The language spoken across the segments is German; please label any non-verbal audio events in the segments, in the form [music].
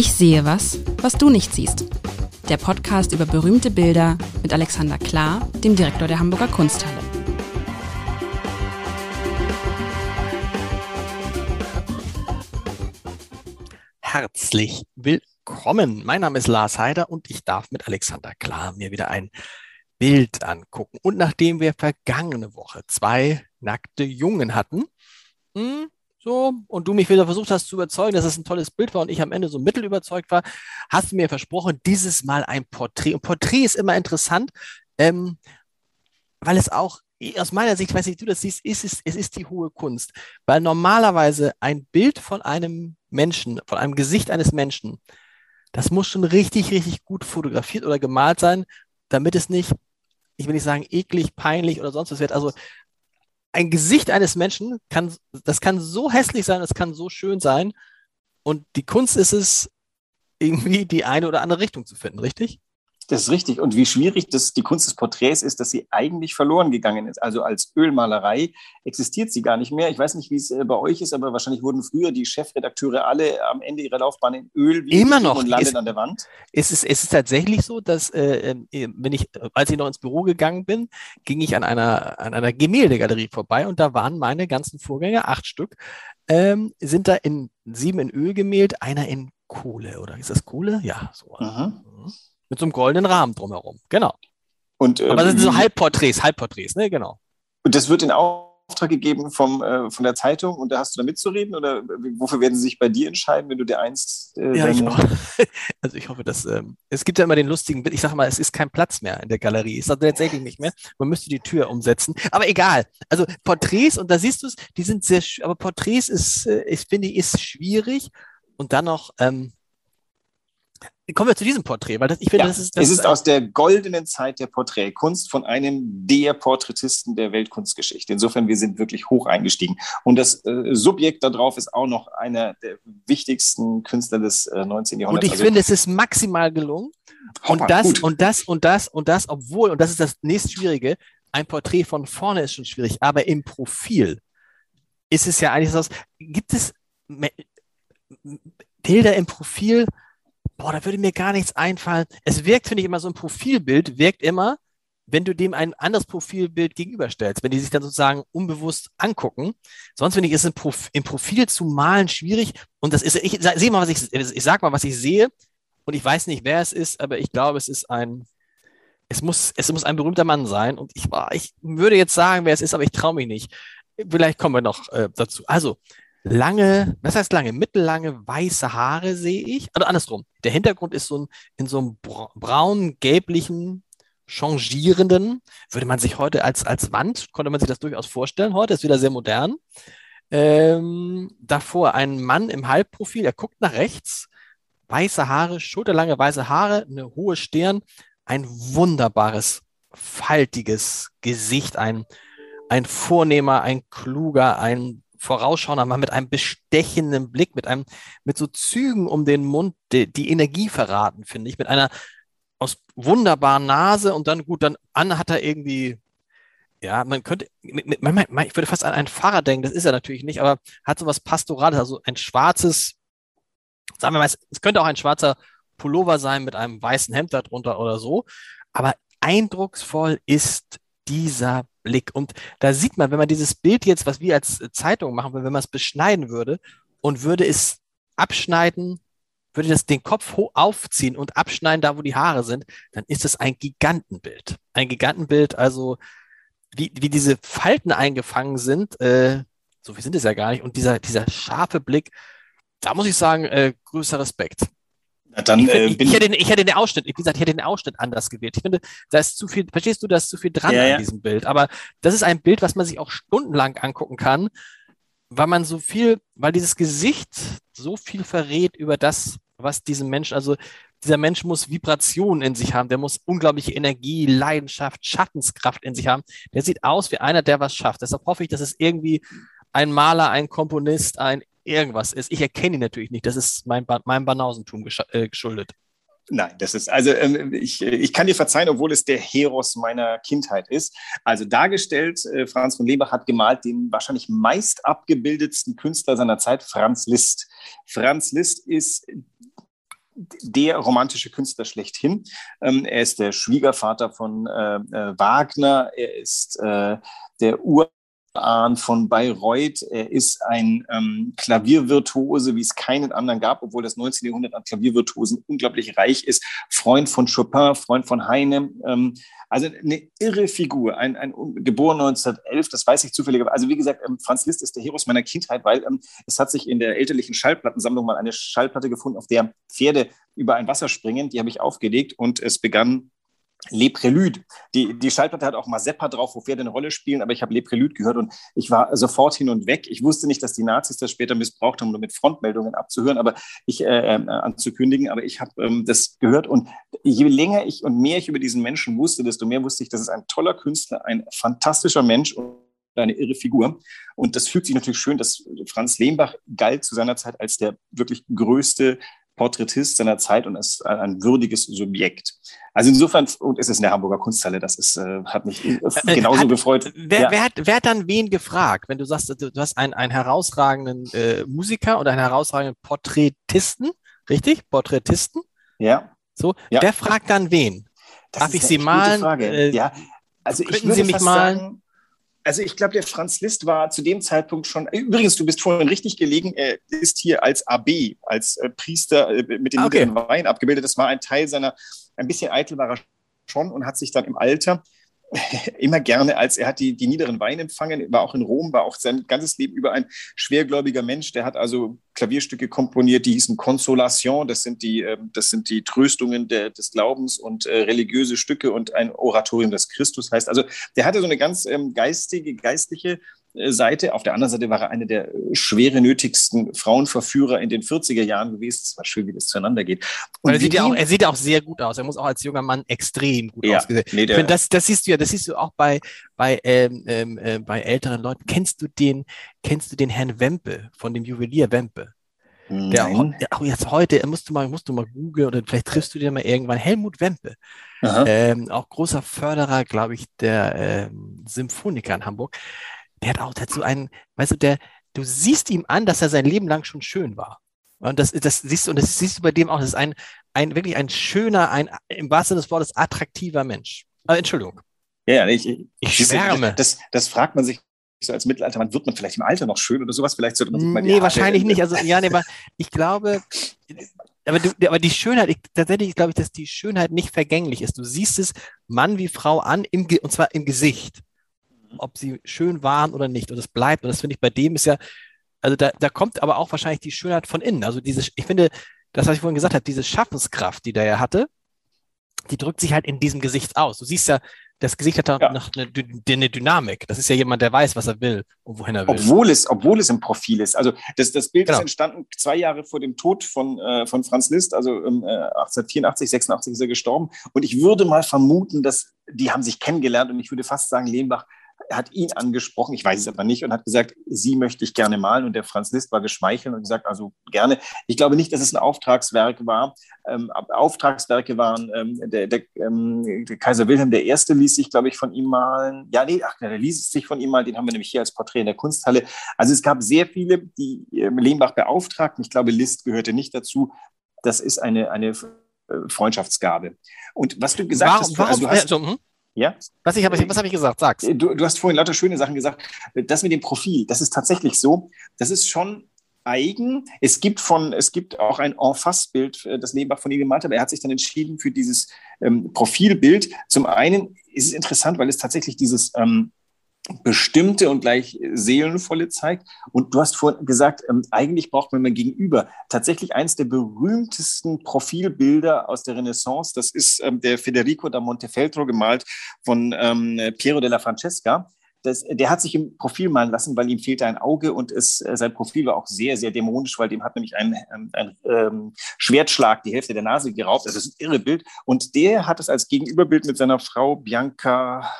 Ich sehe was, was du nicht siehst. Der Podcast über berühmte Bilder mit Alexander Klar, dem Direktor der Hamburger Kunsthalle. Herzlich willkommen. Mein Name ist Lars Heider und ich darf mit Alexander Klar mir wieder ein Bild angucken. Und nachdem wir vergangene Woche zwei nackte Jungen hatten, hm, so, und du mich wieder versucht hast zu überzeugen, dass es ein tolles Bild war und ich am Ende so mittel überzeugt war, hast du mir versprochen, dieses Mal ein Porträt. Und Porträt ist immer interessant, ähm, weil es auch aus meiner Sicht, weiß nicht, du das siehst, ist es, es ist die hohe Kunst. Weil normalerweise ein Bild von einem Menschen, von einem Gesicht eines Menschen, das muss schon richtig, richtig gut fotografiert oder gemalt sein, damit es nicht, ich will nicht sagen eklig, peinlich oder sonst was wird. Also ein Gesicht eines Menschen kann, das kann so hässlich sein, das kann so schön sein. Und die Kunst ist es, irgendwie die eine oder andere Richtung zu finden, richtig? Das ist richtig. Und wie schwierig das, die Kunst des Porträts ist, dass sie eigentlich verloren gegangen ist. Also als Ölmalerei existiert sie gar nicht mehr. Ich weiß nicht, wie es äh, bei euch ist, aber wahrscheinlich wurden früher die Chefredakteure alle am Ende ihrer Laufbahn in Öl immer noch und landet an der Wand. Es ist, es ist tatsächlich so, dass äh, äh, wenn ich, als ich noch ins Büro gegangen bin, ging ich an einer, an einer Gemäldegalerie vorbei und da waren meine ganzen Vorgänger, acht Stück, ähm, sind da in sieben in Öl gemalt, einer in Kohle, oder ist das Kohle? Ja, so. Mhm. Mit so einem goldenen Rahmen drumherum. Genau. Und, äh, Aber das sind so Halbporträts, Halbporträts, ne? Genau. Und das wird in Auftrag gegeben vom, äh, von der Zeitung und da hast du da mitzureden oder wofür werden sie sich bei dir entscheiden, wenn du dir eins. Äh, ja, ich [laughs] also ich hoffe, dass ähm, es gibt ja immer den lustigen. Ich sage mal, es ist kein Platz mehr in der Galerie. Ist tatsächlich nicht mehr. Man müsste die Tür umsetzen. Aber egal. Also Porträts und da siehst du es, die sind sehr, aber Porträts ist, äh, ich finde, ist schwierig und dann noch. Ähm, kommen wir zu diesem Porträt, weil das, ich finde, ja, das ist. Das es ist aus der goldenen Zeit der Porträtkunst von einem der Porträtisten der Weltkunstgeschichte. Insofern, wir sind wirklich hoch eingestiegen. Und das äh, Subjekt darauf ist auch noch einer der wichtigsten Künstler des äh, 19. Jahrhunderts. Und ich also, finde, es ist maximal gelungen. Hoppa, und das, gut. und das, und das, und das, obwohl, und das ist das nächstschwierige, ein Porträt von vorne ist schon schwierig, aber im Profil ist es ja eigentlich so, gibt es Bilder im Profil, boah, da würde mir gar nichts einfallen. Es wirkt, finde ich, immer so ein Profilbild, wirkt immer, wenn du dem ein anderes Profilbild gegenüberstellst, wenn die sich dann sozusagen unbewusst angucken. Sonst finde ich, ist im Profil zu malen schwierig. Und das ist, ich sehe mal, was ich, ich sag mal, was ich sehe. Und ich weiß nicht, wer es ist, aber ich glaube, es ist ein, es muss, es muss ein berühmter Mann sein. Und ich, ich würde jetzt sagen, wer es ist, aber ich traue mich nicht. Vielleicht kommen wir noch äh, dazu. Also, lange, was heißt lange, mittellange weiße Haare sehe ich. Also andersrum. Der Hintergrund ist so ein, in so einem braun-gelblichen, changierenden, würde man sich heute als, als Wand, konnte man sich das durchaus vorstellen. Heute ist wieder sehr modern. Ähm, davor ein Mann im Halbprofil, er guckt nach rechts, weiße Haare, schulterlange weiße Haare, eine hohe Stirn, ein wunderbares, faltiges Gesicht, ein, ein vornehmer, ein kluger, ein vorausschauender Mann mit einem bestechenden Blick, mit einem, mit so Zügen um den Mund, die, die Energie verraten, finde ich, mit einer aus wunderbaren Nase und dann gut, dann an hat er irgendwie, ja, man könnte, mit, man, man, ich würde fast an einen Pfarrer denken, das ist er natürlich nicht, aber hat so was Pastorales, also ein schwarzes, sagen wir mal, es könnte auch ein schwarzer Pullover sein mit einem weißen Hemd darunter oder so, aber eindrucksvoll ist dieser Blick. Und da sieht man, wenn man dieses Bild jetzt, was wir als Zeitung machen, wenn man es beschneiden würde und würde es abschneiden, würde das den Kopf aufziehen und abschneiden, da wo die Haare sind, dann ist es ein Gigantenbild. Ein Gigantenbild, also wie, wie diese Falten eingefangen sind, äh, so viel sind es ja gar nicht, und dieser, dieser scharfe Blick, da muss ich sagen, äh, größer Respekt. Dann, ich, äh, ich, hätte, den, ich hätte den Ausschnitt, wie gesagt, ich hätte den Ausschnitt anders gewählt. Ich finde, da ist zu viel, verstehst du, da ist zu viel dran ja, an diesem Bild. Aber das ist ein Bild, was man sich auch stundenlang angucken kann, weil man so viel, weil dieses Gesicht so viel verrät über das, was diesem Menschen, also dieser Mensch muss Vibrationen in sich haben, der muss unglaubliche Energie, Leidenschaft, Schattenskraft in sich haben. Der sieht aus wie einer, der was schafft. Deshalb hoffe ich, dass es irgendwie ein Maler, ein Komponist, ein irgendwas ist. Ich erkenne ihn natürlich nicht. Das ist mein ba meinem Banausentum äh, geschuldet. Nein, das ist, also ähm, ich, ich kann dir verzeihen, obwohl es der Heros meiner Kindheit ist. Also dargestellt, äh, Franz von Lebach hat gemalt den wahrscheinlich meist abgebildetsten Künstler seiner Zeit, Franz Liszt. Franz Liszt ist der romantische Künstler schlechthin. Ähm, er ist der Schwiegervater von äh, äh, Wagner. Er ist äh, der Ur von Bayreuth. Er ist ein ähm, Klaviervirtuose, wie es keinen anderen gab, obwohl das 19. Jahrhundert an Klaviervirtuosen unglaublich reich ist. Freund von Chopin, Freund von Heine. Ähm, also eine irre Figur, ein, ein geboren 1911, das weiß ich zufällig. Also wie gesagt, ähm, Franz Liszt ist der Heros meiner Kindheit, weil ähm, es hat sich in der elterlichen Schallplattensammlung mal eine Schallplatte gefunden, auf der Pferde über ein Wasser springen. Die habe ich aufgelegt und es begann Le Prélude. Die, die Schallplatte hat auch Mazeppa drauf, wo Pferde eine Rolle spielen, aber ich habe Le Prélude gehört und ich war sofort hin und weg. Ich wusste nicht, dass die Nazis das später missbraucht haben, um mit Frontmeldungen abzuhören, aber ich äh, äh, anzukündigen. Aber ich habe ähm, das gehört und je länger ich und mehr ich über diesen Menschen wusste, desto mehr wusste ich, das ist ein toller Künstler, ein fantastischer Mensch und eine irre Figur. Und das fügt sich natürlich schön, dass Franz Lehmbach galt zu seiner Zeit als der wirklich größte Porträtist seiner Zeit und ist ein, würdiges Subjekt. Also insofern, und es ist in der Hamburger Kunsthalle, das ist, äh, hat mich äh, äh, genauso hat, gefreut. Wer, ja. wer, hat, wer hat dann wen gefragt, wenn du sagst, du, hast einen, einen herausragenden äh, Musiker oder einen herausragenden Porträtisten, richtig? Porträtisten? Ja. So, ja. wer fragt dann wen? Das Darf ich Sie malen? Äh, ja, also ich würde Sie mich malen? Sagen, also ich glaube, der Franz Liszt war zu dem Zeitpunkt schon, übrigens, du bist vorhin richtig gelegen, er ist hier als AB, als äh, Priester äh, mit dem okay. Wein abgebildet. Das war ein Teil seiner, ein bisschen eitel war er schon und hat sich dann im Alter [laughs] immer gerne, als er hat die, die niederen Weine empfangen, war auch in Rom, war auch sein ganzes Leben über ein schwergläubiger Mensch. Der hat also Klavierstücke komponiert, die hießen Consolation, das sind die, ähm, das sind die Tröstungen der, des Glaubens und äh, religiöse Stücke und ein Oratorium des Christus heißt. Also der hatte so eine ganz ähm, geistige, geistliche Seite. Auf der anderen Seite war er eine der schwere nötigsten Frauenverführer in den 40er Jahren gewesen. Es war schön, wie das zueinander geht. Und er, sieht ja auch, er sieht auch sehr gut aus. Er muss auch als junger Mann extrem gut ja, aussehen. Nee, finde, das, das siehst du ja, das siehst du auch bei, bei, ähm, ähm, äh, bei älteren Leuten. Kennst du den, kennst du den Herrn Wempe von dem Juwelier Wempe? Der auch, auch, jetzt heute, musst du mal, musst du mal googeln oder vielleicht triffst du dir mal irgendwann Helmut Wempe. Ähm, auch großer Förderer, glaube ich, der ähm, Symphoniker in Hamburg der hat auch dazu einen, weißt du, der, du siehst ihm an, dass er sein Leben lang schon schön war. Und das, das siehst du, und das siehst du bei dem auch, das ist ein, ein wirklich ein schöner, ein im wahrsten Sinne des Wortes attraktiver Mensch. Aber Entschuldigung. Ja, ich, ich, ich schwärme. Das, das fragt man sich so als Mittelalter, wann wird man vielleicht im Alter noch schön oder sowas? Vielleicht sollte man sich mal Nee, wahrscheinlich nicht. Also, ja, nee, aber ich glaube, aber, du, aber die Schönheit, ich, tatsächlich glaube ich, dass die Schönheit nicht vergänglich ist. Du siehst es Mann wie Frau an, im, und zwar im Gesicht ob sie schön waren oder nicht. Und es bleibt. Und das finde ich bei dem ist ja, also da, da kommt aber auch wahrscheinlich die Schönheit von innen. Also diese, ich finde, das, was ich vorhin gesagt habe, diese Schaffenskraft, die der ja hatte, die drückt sich halt in diesem Gesicht aus. Du siehst ja, das Gesicht hat ja. noch eine, eine, Dynamik. Das ist ja jemand, der weiß, was er will und wohin er will. Obwohl es, obwohl es im Profil ist. Also das, das Bild genau. ist entstanden zwei Jahre vor dem Tod von, äh, von Franz Liszt. Also ähm, 1884, 86 ist er gestorben. Und ich würde mal vermuten, dass die haben sich kennengelernt und ich würde fast sagen, Lehmbach hat ihn angesprochen, ich weiß es aber nicht, und hat gesagt, sie möchte ich gerne malen. Und der Franz Liszt war geschmeichelt und gesagt, also gerne. Ich glaube nicht, dass es ein Auftragswerk war. Ähm, Auftragswerke waren, ähm, der, der, ähm, der, Kaiser Wilhelm I. ließ sich, glaube ich, von ihm malen. Ja, nee, ach, der ließ sich von ihm malen. Den haben wir nämlich hier als Porträt in der Kunsthalle. Also es gab sehr viele, die ähm, Lehmbach beauftragten. Ich glaube, Liszt gehörte nicht dazu. Das ist eine, eine äh, Freundschaftsgabe. Und was du gesagt warum, hast, warum, also du hast, also, hm? Ja? Was, ich, was habe ich gesagt? Sag's. Du, du hast vorhin lauter schöne Sachen gesagt. Das mit dem Profil, das ist tatsächlich so. Das ist schon eigen. Es gibt von, es gibt auch ein En-Face-Bild, äh, das Nebenbach von ihm gemalt hat, aber er hat sich dann entschieden für dieses ähm, Profilbild. Zum einen ist es interessant, weil es tatsächlich dieses ähm, bestimmte und gleich seelenvolle zeigt. Und du hast vorhin gesagt, ähm, eigentlich braucht man mal gegenüber. Tatsächlich eines der berühmtesten Profilbilder aus der Renaissance, das ist ähm, der Federico da Montefeltro gemalt von ähm, Piero della Francesca. Das, der hat sich im Profil malen lassen, weil ihm fehlte ein Auge und es, äh, sein Profil war auch sehr, sehr dämonisch, weil dem hat nämlich ein, ein, ein ähm, Schwertschlag die Hälfte der Nase geraubt. Das ist ein irre Bild. Und der hat es als Gegenüberbild mit seiner Frau Bianca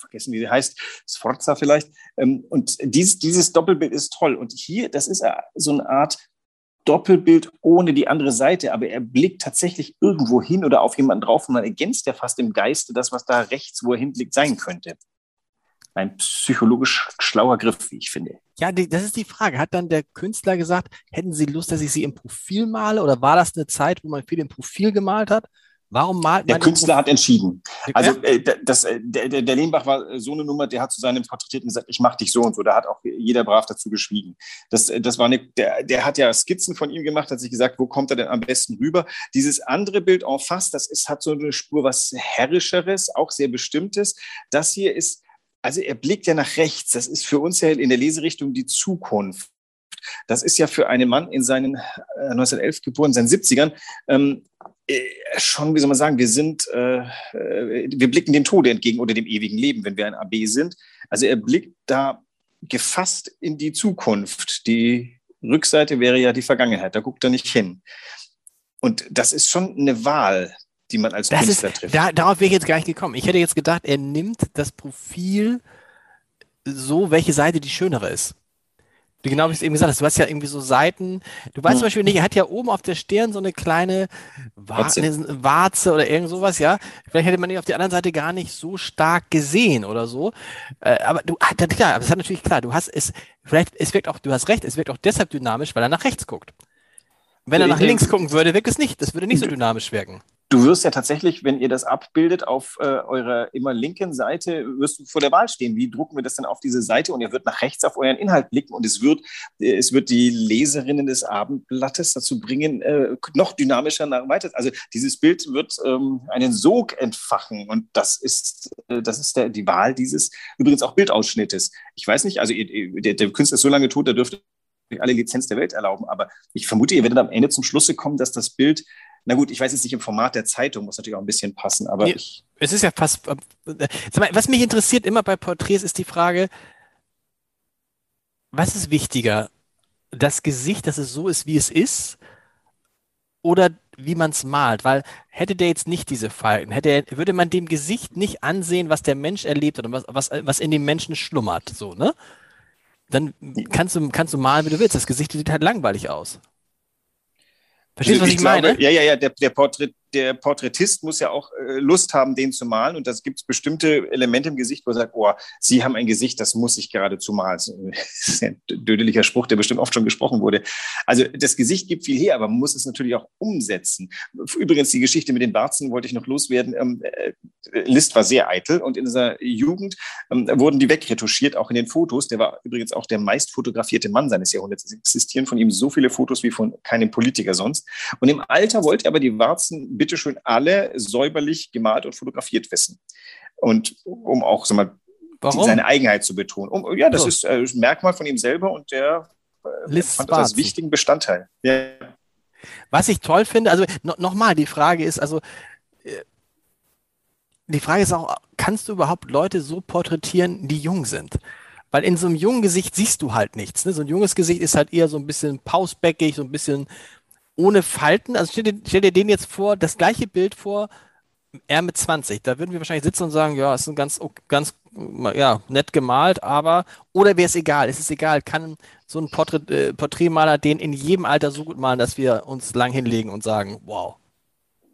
vergessen, wie sie heißt, Sforza vielleicht. Ähm, und dieses, dieses Doppelbild ist toll. Und hier, das ist so eine Art Doppelbild ohne die andere Seite, aber er blickt tatsächlich irgendwo hin oder auf jemanden drauf und man ergänzt ja fast im Geiste das, was da rechts, wo er hinblickt, sein könnte. ein psychologisch schlauer Griff, wie ich finde. Ja, die, das ist die Frage. Hat dann der Künstler gesagt, hätten Sie Lust, dass ich Sie im Profil male? Oder war das eine Zeit, wo man viel im Profil gemalt hat? Warum malt Der Künstler hat entschieden. Also äh, das, äh, der, der, Lehmbach war so eine Nummer, der hat zu seinem Porträtierten gesagt, ich mache dich so und so. Da hat auch jeder brav dazu geschwiegen. Das, äh, das war eine, der, der hat ja Skizzen von ihm gemacht, hat sich gesagt, wo kommt er denn am besten rüber? Dieses andere Bild en face, das ist, hat so eine Spur was Herrischeres, auch sehr Bestimmtes. Das hier ist, also er blickt ja nach rechts. Das ist für uns ja in der Leserichtung die Zukunft. Das ist ja für einen Mann in seinen äh, 1911 geboren, seinen 70ern, ähm, äh, schon, wie soll man sagen, wir sind, äh, äh, wir blicken dem Tode entgegen oder dem ewigen Leben, wenn wir ein AB sind. Also er blickt da gefasst in die Zukunft. Die Rückseite wäre ja die Vergangenheit, da guckt er nicht hin. Und das ist schon eine Wahl, die man als das Künstler ist, trifft. Da, darauf wäre ich jetzt gar nicht gekommen. Ich hätte jetzt gedacht, er nimmt das Profil so, welche Seite die schönere ist. Genau wie du es eben gesagt hast, du hast ja irgendwie so Seiten. Du weißt Hm. zum Beispiel nicht, er hat ja oben auf der Stirn so eine kleine Warze. Warze, Warze oder irgend sowas, ja. Vielleicht hätte man ihn auf der anderen Seite gar nicht so stark gesehen oder so. Äh, aber du, ah, klar, aber es hat natürlich klar, du hast es, vielleicht, es wirkt auch, du hast recht, es wirkt auch deshalb dynamisch, weil er nach rechts guckt. Wenn er nach links gucken würde, wirkt es nicht. Das würde nicht so dynamisch wirken. Du wirst ja tatsächlich, wenn ihr das abbildet auf äh, eurer immer linken Seite, wirst du vor der Wahl stehen. Wie drucken wir das denn auf diese Seite? Und ihr wird nach rechts auf euren Inhalt blicken und es wird, äh, es wird die Leserinnen des Abendblattes dazu bringen, äh, noch dynamischer nach weiter. Also dieses Bild wird ähm, einen Sog entfachen und das ist, äh, das ist der, die Wahl dieses übrigens auch Bildausschnittes. Ich weiß nicht, also ihr, der, der Künstler ist so lange tot, der dürfte alle Lizenz der Welt erlauben, aber ich vermute, ihr werdet am Ende zum Schlusse kommen, dass das Bild na gut, ich weiß jetzt nicht im Format der Zeitung, muss natürlich auch ein bisschen passen, aber Nee. ich, Es ist ja fast. äh, was mich interessiert immer bei Porträts ist die Frage, was ist wichtiger? Das Gesicht, dass es so ist, wie es ist, oder wie man es malt? Weil hätte der jetzt nicht diese Falten, hätte würde man dem Gesicht nicht ansehen, was der Mensch erlebt hat und was, was, was in dem Menschen schlummert, so, ne? Dann kannst du, kannst du malen, wie du willst. Das Gesicht sieht halt langweilig aus. Verstehst du, was also ich, meine? Glaube, ja, ja, ja, der, der, Porträt, der Porträtist muss ja auch äh, Lust haben, den zu malen. Und das gibt es bestimmte Elemente im Gesicht, wo er sagt, oh, Sie haben ein Gesicht, das muss ich geradezu malen. [laughs] Das ist ein dödeliger Spruch, der bestimmt oft schon gesprochen wurde. Also das Gesicht gibt viel her, aber man muss es natürlich auch umsetzen. Übrigens, die Geschichte mit den Warzen wollte ich noch loswerden. Ähm, äh, List war sehr eitel und in seiner Jugend ähm, wurden die wegretuschiert, auch in den Fotos. Der war übrigens auch der meist fotografierte Mann seines Jahrhunderts. Es existieren von ihm so viele Fotos wie von keinem Politiker sonst. Und im Alter wollte er aber die Warzen bitteschön alle säuberlich gemalt und fotografiert wissen. Und um auch so mal Warum? seine Eigenheit zu betonen. Um, ja, das So. ist äh, ein Merkmal von ihm selber und der äh, fand das als wichtigen Bestandteil. Ja. Was ich toll finde, also no, nochmal, die Frage ist, also äh, die Frage ist auch, kannst du überhaupt Leute so porträtieren, die jung sind? Weil in so einem jungen Gesicht siehst du halt nichts. Ne? So ein junges Gesicht ist halt eher so ein bisschen pausbäckig, so ein bisschen ohne Falten. Also stell dir, stell dir den jetzt vor, das gleiche Bild vor, er mit 20. Da würden wir wahrscheinlich sitzen und sagen, ja, ist ein ganz, ganz ja, nett gemalt, aber, oder wäre es egal, es ist egal, kann so ein Porträt, äh, Porträtmaler den in jedem Alter so gut malen, dass wir uns lang hinlegen und sagen, wow.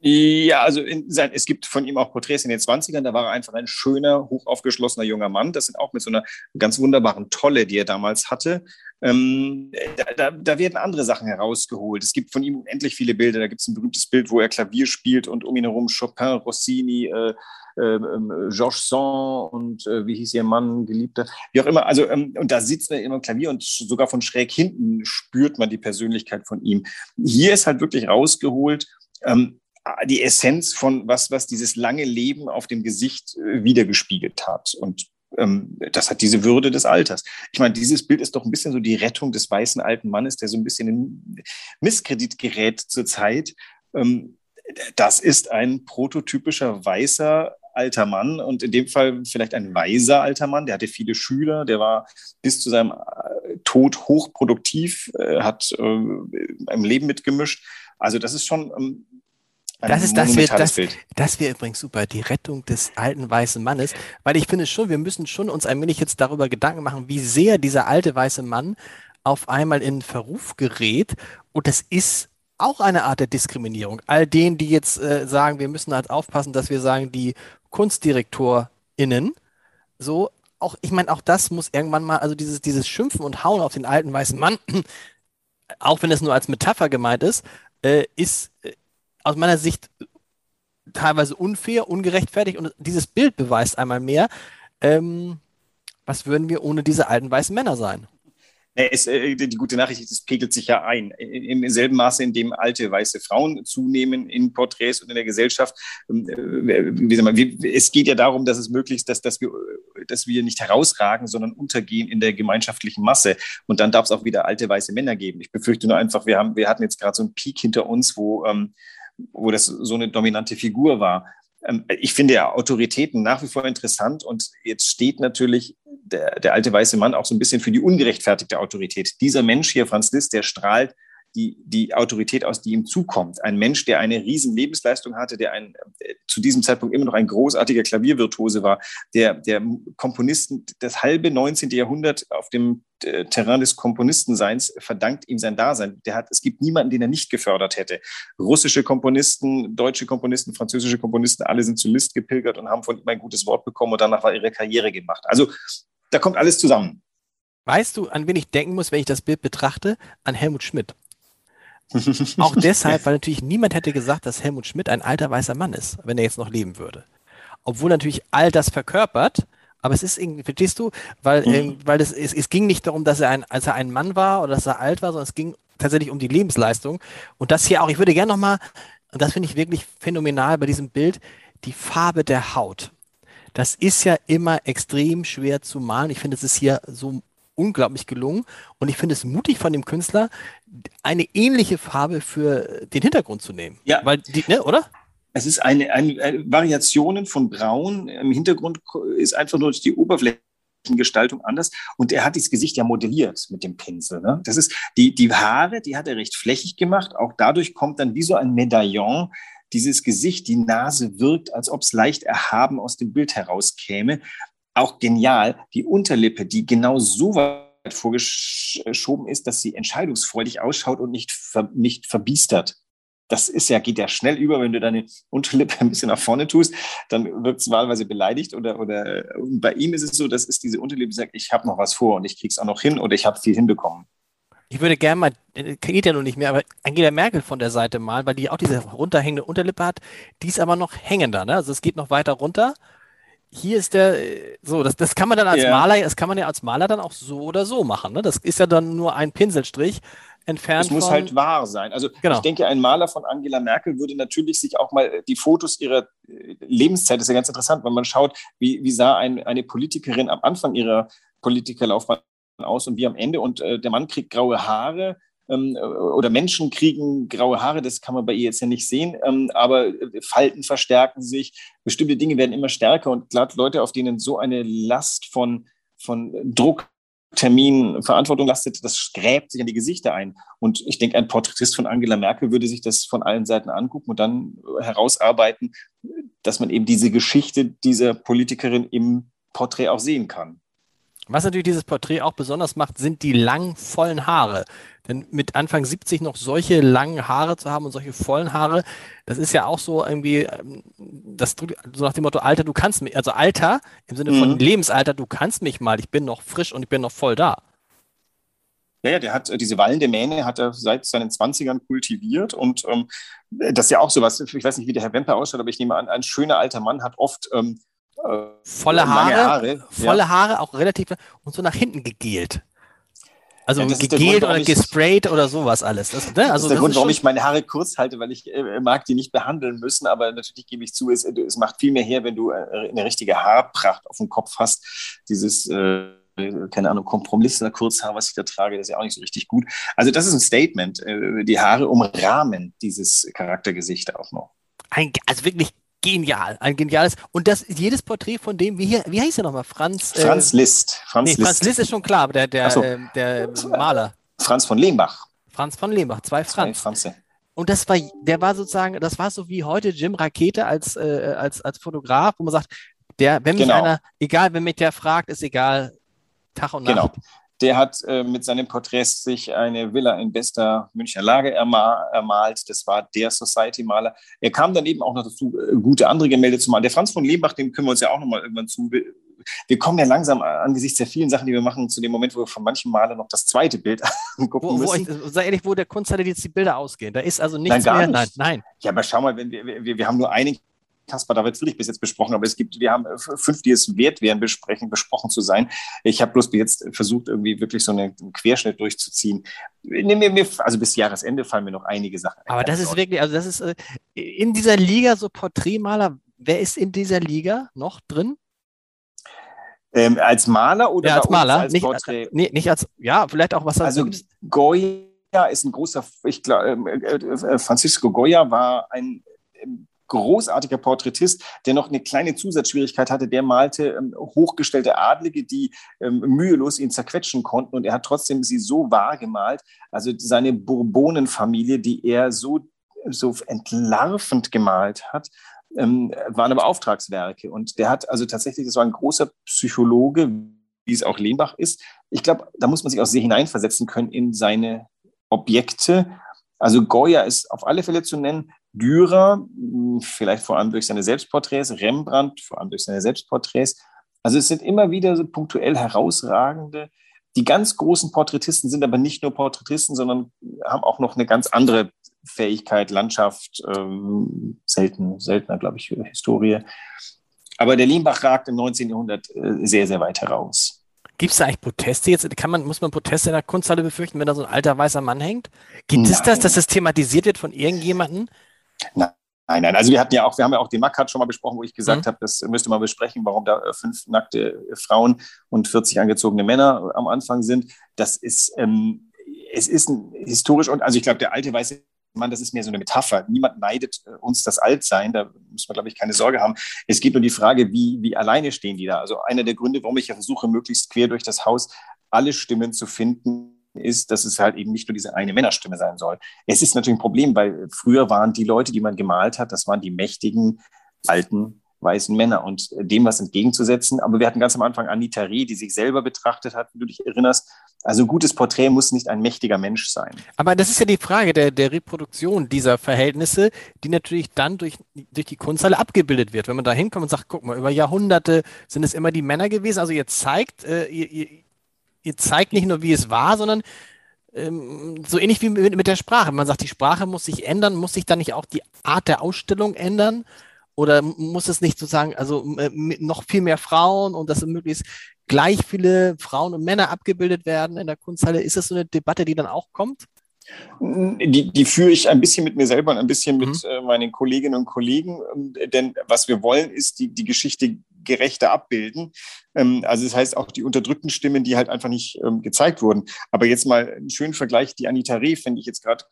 Ja, also in sein, es gibt von ihm auch Porträts in den 20ern, da war er einfach ein schöner, hochaufgeschlossener junger Mann. Das sind auch mit so einer ganz wunderbaren Tolle, die er damals hatte. Ähm, da, da, werden andere Sachen herausgeholt. Es gibt von ihm unendlich viele Bilder. Da gibt es ein berühmtes Bild, wo er Klavier spielt und um ihn herum Chopin, Rossini, äh, äh, Georges Sand und äh, wie hieß ihr Mann, Geliebter, wie auch immer. Also, ähm, und da sitzt er immer am Klavier und sogar von schräg hinten spürt man die Persönlichkeit von ihm. Hier ist halt wirklich rausgeholt, ähm, die Essenz von was, was dieses lange Leben auf dem Gesicht äh, wiedergespiegelt hat. Und ähm, das hat diese Würde des Alters. Ich meine, dieses Bild ist doch ein bisschen so die Rettung des weißen alten Mannes, der so ein bisschen in Misskredit gerät zurzeit. Ähm, das ist ein prototypischer weißer alter Mann und in dem Fall vielleicht ein weiser alter Mann. Der hatte viele Schüler, der war bis zu seinem äh, Tod hochproduktiv, äh, hat äh, im Leben mitgemischt. Also das ist schon ähm, Das ist, das wird, das, Bild. das wäre übrigens super, die Rettung des alten weißen Mannes, weil ich finde schon, wir müssen schon uns ein wenig jetzt darüber Gedanken machen, wie sehr dieser alte weiße Mann auf einmal in Verruf gerät und das ist auch eine Art der Diskriminierung. All denen, die jetzt äh, sagen, wir müssen halt aufpassen, dass wir sagen, die KunstdirektorInnen, so, auch, ich meine, auch das muss irgendwann mal, also dieses, dieses Schimpfen und Hauen auf den alten weißen Mann, [clears throat] auch wenn es nur als Metapher gemeint ist, äh, ist äh, aus meiner Sicht teilweise unfair, ungerechtfertigt und dieses Bild beweist einmal mehr, ähm, was würden wir ohne diese alten weißen Männer sein? Es, äh, die gute Nachricht ist, es pegelt sich ja ein. Im selben Maße, in dem alte weiße Frauen zunehmen in Porträts und in der Gesellschaft. Ähm, äh, es geht ja darum, dass es möglichst, dass, dass, wir, dass wir nicht herausragen, sondern untergehen in der gemeinschaftlichen Masse. Und dann darf es auch wieder alte weiße Männer geben. Ich befürchte nur einfach, wir, haben, wir hatten jetzt gerade so einen Peak hinter uns, wo, ähm, wo das so eine dominante Figur war. Ähm, ich finde ja Autoritäten nach wie vor interessant und jetzt steht natürlich der, der alte weiße Mann auch so ein bisschen für die ungerechtfertigte Autorität. Dieser Mensch hier, Franz Liszt, der strahlt die, die Autorität aus, die ihm zukommt. Ein Mensch, der eine riesen Lebensleistung hatte, der ein, zu diesem Zeitpunkt immer noch ein großartiger Klaviervirtuose war, der, der Komponisten das halbe 19. Jahrhundert auf dem äh, Terrain des Komponistenseins verdankt ihm sein Dasein. Der hat, es gibt niemanden, den er nicht gefördert hätte. Russische Komponisten, deutsche Komponisten, französische Komponisten, alle sind zu List gepilgert und haben von ihm ein gutes Wort bekommen und danach war ihre Karriere gemacht. Also da kommt alles zusammen. Weißt du, an wen ich denken muss, wenn ich das Bild betrachte? An Helmut Schmidt. Auch [laughs] deshalb, weil natürlich niemand hätte gesagt, dass Helmut Schmidt ein alter weißer Mann ist, wenn er jetzt noch leben würde. Obwohl natürlich all das verkörpert, aber es ist irgendwie, verstehst du, weil, mhm. äh, weil es, es, es ging nicht darum, dass er ein, als er ein Mann war oder dass er alt war, sondern es ging tatsächlich um die Lebensleistung. Und das hier auch, ich würde gerne nochmal, und das finde ich wirklich phänomenal bei diesem Bild, die Farbe der Haut. Das ist ja immer extrem schwer zu malen. Ich finde, es ist hier so unglaublich gelungen. Und ich finde es mutig von dem Künstler, eine ähnliche Farbe für den Hintergrund zu nehmen. Ja. Weil die, ne, oder? Es ist eine, eine, eine Variationen von Braun. Im Hintergrund ist einfach nur die Oberflächengestaltung anders. Und er hat das Gesicht ja modelliert mit dem Pinsel. Ne? Das ist die, die Haare, die hat er recht flächig gemacht. Auch dadurch kommt dann wie so ein Medaillon dieses Gesicht, die Nase wirkt, als ob es leicht erhaben aus dem Bild herauskäme auch genial, die Unterlippe, die genau so weit vorgeschoben ist, dass sie entscheidungsfreudig ausschaut und nicht, ver, nicht verbiestert. Das ist ja, geht ja schnell über, wenn du deine Unterlippe ein bisschen nach vorne tust, dann wird es wahlweise beleidigt oder, oder bei ihm ist es so, dass ist diese Unterlippe, sagt, ich habe noch was vor und ich krieg's auch noch hin oder ich habe viel hinbekommen. Ich würde gerne mal, geht ja noch nicht mehr, aber Angela Merkel von der Seite malen, weil die auch diese runterhängende Unterlippe hat. Die ist aber noch hängender, ne? Also es geht noch weiter runter hier ist der, so, das, das kann man dann als yeah. Maler, das kann man ja als Maler dann auch so oder so machen. Ne? Das ist ja dann nur ein Pinselstrich entfernt. Es muss halt wahr sein. Also genau. ich denke, ein Maler von Angela Merkel würde natürlich sich auch mal die Fotos ihrer äh, Lebenszeit, das ist ja ganz interessant, wenn man schaut, wie, wie sah ein, eine Politikerin am Anfang ihrer Politikerlaufbahn aus und wie am Ende. Und äh, der Mann kriegt graue Haare ähm, oder Menschen kriegen graue Haare, das kann man bei ihr jetzt ja nicht sehen, ähm, aber äh, Falten verstärken sich, bestimmte Dinge werden immer stärker und gerade Leute, auf denen so eine Last von, von Druck Termin Verantwortung lastet, das gräbt sich an die Gesichter ein. Und ich denke, ein Porträtist von Angela Merkel würde sich das von allen Seiten angucken und dann herausarbeiten, dass man eben diese Geschichte dieser Politikerin im Porträt auch sehen kann. Was natürlich dieses Porträt auch besonders macht, sind die langen, vollen Haare. Denn mit Anfang 70 noch solche langen Haare zu haben und solche vollen Haare, das ist ja auch so irgendwie, ähm, das so nach dem Motto, Alter, du kannst mich, also Alter im Sinne von mhm. Lebensalter, du kannst mich mal, ich bin noch frisch und ich bin noch voll da. Ja, ja, der hat äh, diese wallende Mähne hat er seit seinen 20ern kultiviert und ähm, das ist ja auch sowas, ich weiß nicht, wie der Herr Wemper ausschaut, aber ich nehme an, ein schöner alter Mann hat oft ähm, äh, volle Haare, Haare, volle ja. Haare, auch relativ und so nach hinten gegelt. Also ja, gegelt Grund, oder gesprayt oder sowas alles. Das, ne? also, das ist der Grund, ist warum ich meine Haare kurz halte, weil ich äh, mag die nicht behandeln müssen, aber natürlich gebe ich zu, es, es macht viel mehr her, wenn du äh, eine richtige Haarpracht auf dem Kopf hast. Dieses äh, keine Ahnung, Kompromiss Kurzhaar, was ich da trage, das ist ja auch nicht so richtig gut. Also das ist ein Statement. Äh, die Haare umrahmen dieses Charaktergesicht auch noch. Ein, also wirklich genial, ein geniales. Und das jedes Porträt von dem, wie, hier, wie heißt er nochmal? Franz. Äh, Franz Liszt. Franz, nee, Liszt. Franz Liszt ist schon klar, der, der, so. äh, der Maler. Franz von Lehmbach. Franz von Lehmbach, zwei Franz. Zwei Franze. Und das war, der war sozusagen, das war so wie heute Jim Rakete als, äh, als, als Fotograf, wo man sagt, der, wenn mich genau. einer, egal, wenn mich der fragt, ist egal, Tag und Nacht. Genau. Der hat äh, mit seinen Porträts sich eine Villa in bester Münchner Lage erma ermalt. Das war der Society-Maler. Er kam dann eben auch noch dazu, äh, gute andere Gemälde zu malen. Der Franz von Lebach, dem können wir uns ja auch nochmal irgendwann zu wir kommen ja langsam angesichts der vielen Sachen, die wir machen, zu dem Moment, wo wir von manchen Malen noch das zweite Bild [laughs] angucken wo, wo müssen. Ich, sei ehrlich, wo der Kunsthalle jetzt die Bilder ausgehen. Da ist also nichts nein, mehr. Nicht. Nein, nein. Ja, aber schau mal, wenn wir, wir, wir haben nur einen Kaspar David Friedrich bis jetzt besprochen, aber es gibt, wir haben fünf, die es wert wären, besprechen, besprochen zu sein. Ich habe bloß jetzt versucht, irgendwie wirklich so einen Querschnitt durchzuziehen. Also bis Jahresende fallen mir noch einige Sachen. Aber das ist wirklich, also das ist äh, in dieser Liga so Porträtmaler, wer ist in dieser Liga noch drin? Ähm, als Maler oder ja, als Maler, als nicht, Porträt? Nee, nicht als, ja, vielleicht auch was Also Goya ist ein großer, ich glaube, ähm, äh, äh, Francisco Goya war ein ähm, großartiger Porträtist, der noch eine kleine Zusatzschwierigkeit hatte. Der malte ähm, hochgestellte Adlige, die ähm, mühelos ihn zerquetschen konnten. Und er hat trotzdem sie so wahr gemalt. Also seine Bourbonenfamilie, die er so, so entlarvend gemalt hat, ähm, waren aber Auftragswerke. Und der hat also tatsächlich, das war ein großer Psychologe, wie es auch Lehnbach ist. Ich glaube, da muss man sich auch sehr hineinversetzen können in seine Objekte. Also Goya ist auf alle Fälle zu nennen. Dürer, hm, vielleicht vor allem durch seine Selbstporträts, Rembrandt, vor allem durch seine Selbstporträts. Also es sind immer wieder so punktuell herausragende. Die ganz großen Porträtisten sind aber nicht nur Porträtisten, sondern haben auch noch eine ganz andere Fähigkeit, Landschaft, ähm, selten, seltener, glaube ich, Historie. Aber der Limbach ragt im 19. Jahrhundert äh, sehr, sehr weit heraus. Gibt es da eigentlich Proteste jetzt? Kann man, muss man Proteste in der Kunsthalle befürchten, wenn da so ein alter weißer Mann hängt? Gibt Nein. es das, dass das thematisiert wird von irgendjemandem? Nein. Nein, nein, also wir hatten ja auch, wir haben ja auch den Makat schon mal besprochen, wo ich gesagt mhm. habe, das müsste man besprechen, warum da äh, fünf nackte Frauen und 40 angezogene Männer am Anfang sind. Das ist, ähm, es ist historisch und also ich glaube, der alte weiße Mann, das ist mehr so eine Metapher. Niemand neidet äh, uns das Altsein, da muss man, glaube ich, keine Sorge haben. Es geht nur die Frage, wie, wie alleine stehen die da. Also einer der Gründe, warum ich ja versuche, möglichst quer durch das Haus alle Stimmen zu finden, ist, dass es halt eben nicht nur diese eine Männerstimme sein soll. Es ist natürlich ein Problem, weil früher waren die Leute, die man gemalt hat, das waren die mächtigen, alten, weißen Männer und dem was entgegenzusetzen. Aber wir hatten ganz am Anfang Anita Reh, die sich selber betrachtet hat, wenn du dich erinnerst. Also ein gutes Porträt muss nicht ein mächtiger Mensch sein. Aber das ist ja die Frage der, der Reproduktion dieser Verhältnisse, die natürlich dann durch, durch die Kunsthalle abgebildet wird. Wenn man da hinkommt und sagt, guck mal, über Jahrhunderte sind es immer die Männer gewesen. Also ihr zeigt, äh, ihr, ihr, ihr zeigt nicht nur, wie es war, sondern ähm, so ähnlich wie mit, mit der Sprache. Man sagt, die Sprache muss sich ändern, muss sich dann nicht auch die Art der Ausstellung ändern? Oder muss es nicht sozusagen, also äh, noch viel mehr Frauen und dass möglichst gleich viele Frauen und Männer abgebildet werden in der Kunsthalle? Ist das so eine Debatte, die dann auch kommt? Die, die führe ich ein bisschen mit mir selber und ein bisschen mit mhm. äh, meinen Kolleginnen und Kollegen. Denn was wir wollen, ist die, die Geschichte gerechter abbilden. Ähm, also das heißt auch die unterdrückten Stimmen, die halt einfach nicht ähm, gezeigt wurden. Aber jetzt mal einen schönen Vergleich. Die Anita Reh finde ich jetzt gerade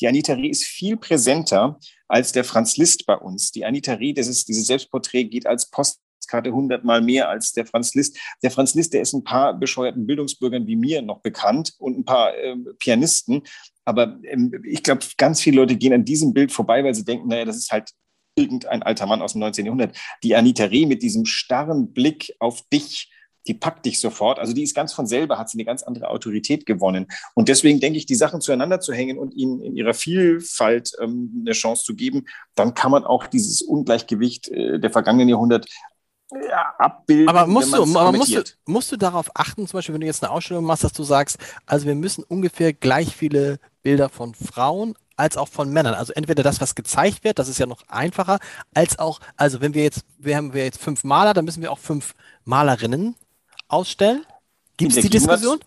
die Anita Reh ist viel präsenter als der Franz Liszt bei uns. Die Anita Reh, das ist, dieses Selbstporträt geht als Postkarte hundertmal mehr als der Franz Liszt. Der Franz Liszt, der ist ein paar bescheuerten Bildungsbürgern wie mir noch bekannt und ein paar äh, Pianisten. Aber ähm, ich glaube, ganz viele Leute gehen an diesem Bild vorbei, weil sie denken, naja, das ist halt irgendein alter Mann aus dem 19. Jahrhundert. Die Anita Reh mit diesem starren Blick auf dich, die packt dich sofort. Also die ist ganz von selber, hat sie eine ganz andere Autorität gewonnen. Und deswegen denke ich, die Sachen zueinander zu hängen und ihnen in ihrer Vielfalt ähm, eine Chance zu geben, dann kann man auch dieses Ungleichgewicht äh, der vergangenen Jahrhundert ja, abbilden. Aber, musst du, aber musst, du, musst du darauf achten, zum Beispiel, wenn du jetzt eine Ausstellung machst, dass du sagst, also wir müssen ungefähr gleich viele Bilder von Frauen als auch von Männern. Also entweder das, was gezeigt wird, das ist ja noch einfacher, als auch, also wenn wir jetzt, wir haben wir jetzt fünf Maler, dann müssen wir auch fünf Malerinnen ausstellen. Gibt es die Diskussion?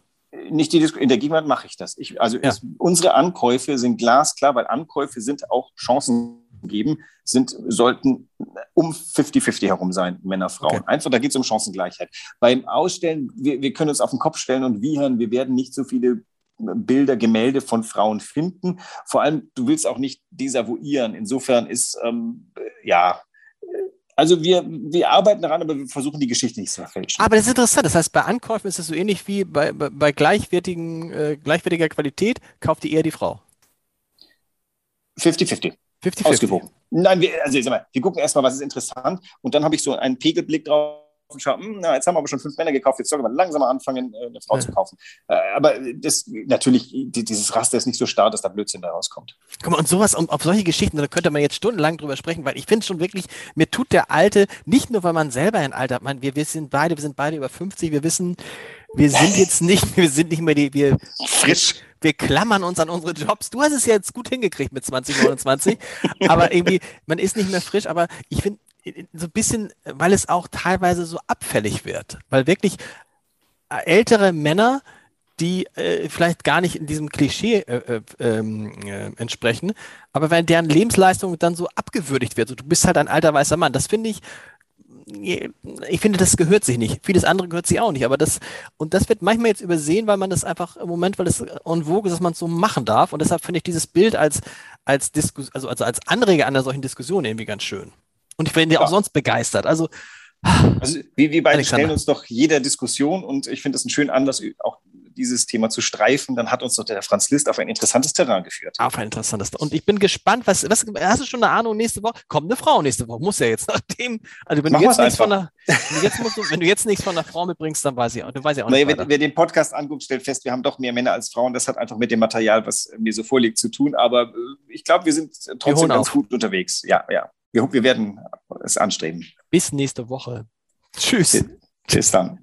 Nicht die Diskussion, in der Gegenwart mache ich das. Ich, also ja. es, unsere Ankäufe sind glasklar, weil Ankäufe sind auch Chancen geben, sind, sollten um 50-50 herum sein, Männer, Frauen. Okay. Einfach, da geht es um Chancengleichheit. Beim Ausstellen, wir, wir können uns auf den Kopf stellen und wiehern, wir werden nicht so viele Bilder, Gemälde von Frauen finden. Vor allem, du willst auch nicht desavouieren. Insofern ist, ähm, ja, also wir, wir arbeiten daran, aber wir versuchen die Geschichte nicht zu verfälschen. Aber das ist interessant. Das heißt, bei Ankäufen ist es so ähnlich wie bei, bei, bei gleichwertigen, äh, gleichwertiger Qualität, kauft die eher die Frau. 50-50. 50-50. Ausgewogen. Nein, wir, also ich sag mal, wir gucken erstmal, was ist interessant und dann habe ich so einen Pegelblick drauf und schauen, na, jetzt haben wir aber schon fünf Männer gekauft, jetzt sollten wir langsam anfangen, äh, eine Frau ja. zu kaufen. Äh, aber das, natürlich, dieses Raster ist nicht so stark, dass da Blödsinn da rauskommt. Guck mal, und sowas, auf solche Geschichten, da könnte man jetzt stundenlang drüber sprechen, weil ich finde schon wirklich, mir tut der Alte, nicht nur, weil man selber ein Alter hat, man, wir, wir sind beide, wir sind beide über 50, wir wissen, wir sind [laughs] jetzt nicht, wir sind nicht mehr die, wir, frisch. Wir klammern uns an unsere Jobs. Du hast es ja jetzt gut hingekriegt mit 2029, aber irgendwie, man ist nicht mehr frisch, aber ich finde, so ein bisschen, weil es auch teilweise so abfällig wird, weil wirklich äh, ältere Männer, die äh, vielleicht gar nicht in diesem Klischee äh, äh, ähm, äh, entsprechen, aber weil deren Lebensleistung dann so abgewürdigt wird. So, du bist halt ein alter weißer Mann. Das finde ich, ich finde, das gehört sich nicht. Vieles andere gehört sich auch nicht. Aber das, und das wird manchmal jetzt übersehen, weil man das einfach im Moment, weil es en vogue ist, dass man es so machen darf. Und deshalb finde ich dieses Bild als, als Diskus also, also als Anreger einer solchen Diskussion irgendwie ganz schön. Und ich bin ja auch sonst begeistert. Also, also wir, wir beide Alexander. stellen uns doch jeder Diskussion und ich finde es einen schönen Anlass, auch dieses Thema zu streifen. Dann hat uns doch der Franz List auf ein interessantes Terrain geführt. Auf ein interessantes. Und ich bin gespannt, was, was hast du schon eine Ahnung nächste Woche? Kommt eine Frau nächste Woche, muss ja jetzt nachdem. Also wenn du jetzt nichts von einer, wenn du jetzt, musst, wenn du jetzt nichts von einer Frau mitbringst, dann weiß ich auch, dann weiß ich auch nicht. Wer, wer, den Podcast anguckt, stellt fest, wir haben doch mehr Männer als Frauen. Das hat einfach mit dem Material, was mir so vorliegt, zu tun. Aber äh, ich glaube, wir sind trotzdem wir ganz auf. gut unterwegs. Ja, ja wir, wir werden es anstreben. Bis nächste Woche. Tschüss. Bis dann.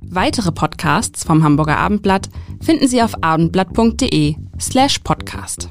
Weitere Podcasts vom Hamburger Abendblatt finden Sie auf abendblatt.de slash podcast.